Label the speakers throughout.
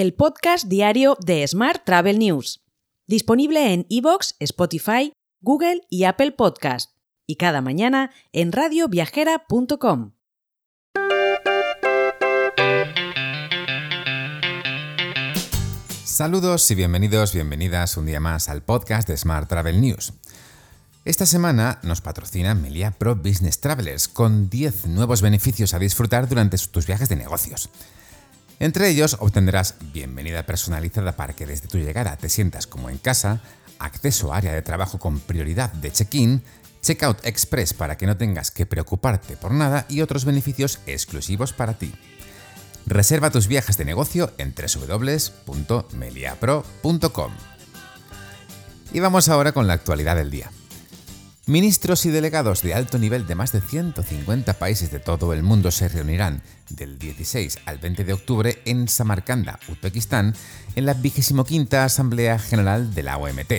Speaker 1: el podcast diario de Smart Travel News, disponible en iVoox, Spotify, Google y Apple Podcast, y cada mañana en radioviajera.com.
Speaker 2: Saludos y bienvenidos, bienvenidas un día más al podcast de Smart Travel News. Esta semana nos patrocina Melia Pro Business Travelers con 10 nuevos beneficios a disfrutar durante tus viajes de negocios. Entre ellos obtendrás bienvenida personalizada para que desde tu llegada te sientas como en casa, acceso a área de trabajo con prioridad de check-in, checkout express para que no tengas que preocuparte por nada y otros beneficios exclusivos para ti. Reserva tus viajes de negocio en www.meliapro.com. Y vamos ahora con la actualidad del día. Ministros y delegados de alto nivel de más de 150 países de todo el mundo se reunirán del 16 al 20 de octubre en Samarcanda, Uzbekistán, en la 25 Asamblea General de la OMT.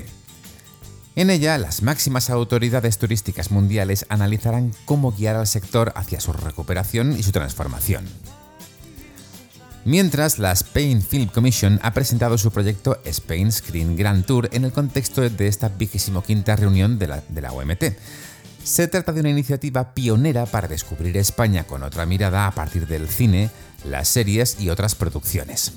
Speaker 2: En ella, las máximas autoridades turísticas mundiales analizarán cómo guiar al sector hacia su recuperación y su transformación. Mientras, la Spain Film Commission ha presentado su proyecto Spain Screen Grand Tour en el contexto de esta vigésimo quinta reunión de la, de la OMT. Se trata de una iniciativa pionera para descubrir España con otra mirada a partir del cine, las series y otras producciones.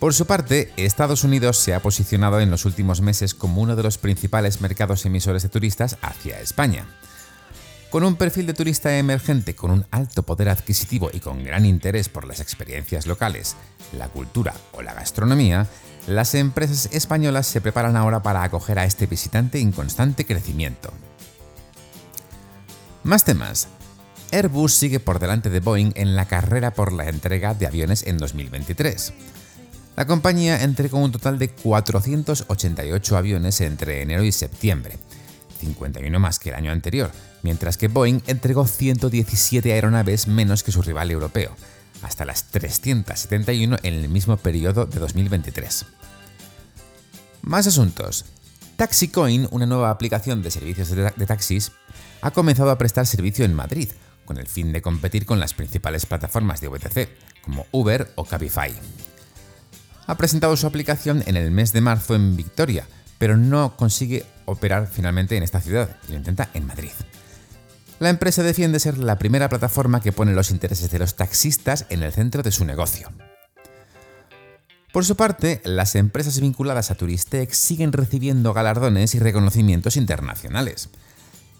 Speaker 2: Por su parte, Estados Unidos se ha posicionado en los últimos meses como uno de los principales mercados emisores de turistas hacia España. Con un perfil de turista emergente con un alto poder adquisitivo y con gran interés por las experiencias locales, la cultura o la gastronomía, las empresas españolas se preparan ahora para acoger a este visitante en constante crecimiento. Más temas. Airbus sigue por delante de Boeing en la carrera por la entrega de aviones en 2023. La compañía entregó un total de 488 aviones entre enero y septiembre, 51 más que el año anterior, mientras que Boeing entregó 117 aeronaves menos que su rival europeo, hasta las 371 en el mismo periodo de 2023. Más asuntos. TaxiCoin, una nueva aplicación de servicios de, taxis, ha comenzado a prestar servicio en Madrid, con el fin de competir con las principales plataformas de VTC, como Uber o Cabify. Ha presentado su aplicación en el mes de marzo en Victoria, pero no consigue operar finalmente en esta ciudad y lo intenta en Madrid. La empresa defiende ser la primera plataforma que pone los intereses de los taxistas en el centro de su negocio. Por su parte, las empresas vinculadas a Turistex siguen recibiendo galardones y reconocimientos internacionales.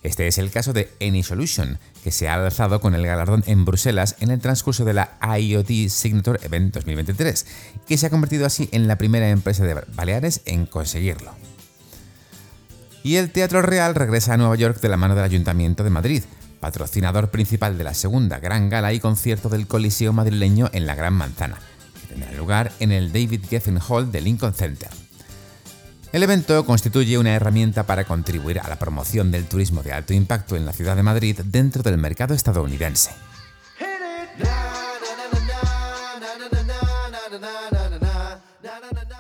Speaker 2: Este es el caso de AnySolution, que se ha alzado con el galardón en Bruselas en el transcurso de la IoT Signature Event 2023, que se ha convertido así en la primera empresa de Baleares en conseguirlo. Y el Teatro Real regresa a Nueva York de la mano del Ayuntamiento de Madrid, patrocinador principal de la segunda gran gala y concierto del Coliseo madrileño en la Gran Manzana, que tendrá lugar en el David Geffen Hall de Lincoln Center. El evento constituye una herramienta para contribuir a la promoción del turismo de alto impacto en la ciudad de Madrid dentro del mercado estadounidense.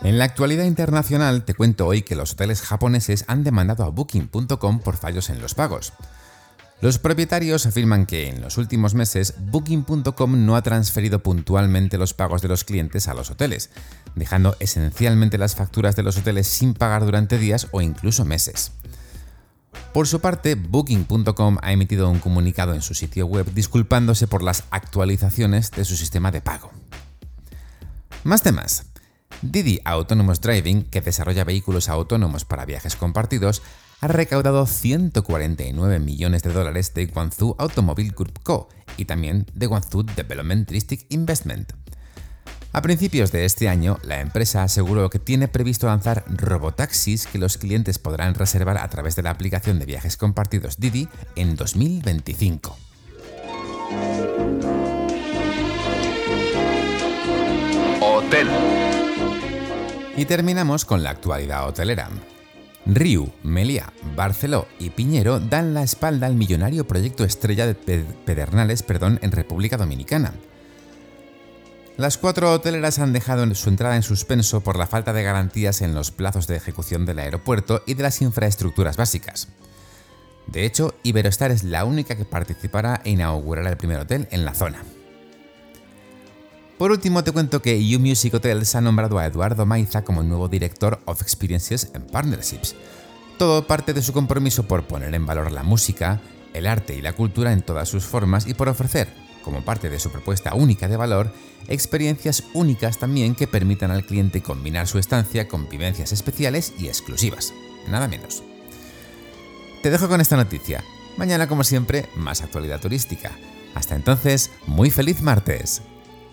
Speaker 2: En la actualidad internacional te cuento hoy que los hoteles japoneses han demandado a Booking.com por fallos en los pagos. Los propietarios afirman que en los últimos meses Booking.com no ha transferido puntualmente los pagos de los clientes a los hoteles, dejando esencialmente las facturas de los hoteles sin pagar durante días o incluso meses. Por su parte, Booking.com ha emitido un comunicado en su sitio web disculpándose por las actualizaciones de su sistema de pago. Más temas. Didi Autonomous Driving, que desarrolla vehículos autónomos para viajes compartidos, ha recaudado 149 millones de dólares de Guangzhou Automobile Group Co. y también de Guangzhou Development District Investment. A principios de este año, la empresa aseguró que tiene previsto lanzar robotaxis que los clientes podrán reservar a través de la aplicación de viajes compartidos Didi en 2025. Y terminamos con la actualidad hotelera. Riu, Meliá, Barceló y Piñero dan la espalda al millonario proyecto Estrella de Pedernales perdón, en República Dominicana. Las cuatro hoteleras han dejado su entrada en suspenso por la falta de garantías en los plazos de ejecución del aeropuerto y de las infraestructuras básicas. De hecho, Iberostar es la única que participará e inaugurará el primer hotel en la zona. Por último, te cuento que U Music Hotels ha nombrado a Eduardo Maiza como nuevo director of Experiences and Partnerships. Todo parte de su compromiso por poner en valor la música, el arte y la cultura en todas sus formas y por ofrecer, como parte de su propuesta única de valor, experiencias únicas también que permitan al cliente combinar su estancia con vivencias especiales y exclusivas. Nada menos. Te dejo con esta noticia. Mañana, como siempre, más actualidad turística. Hasta entonces, muy feliz martes.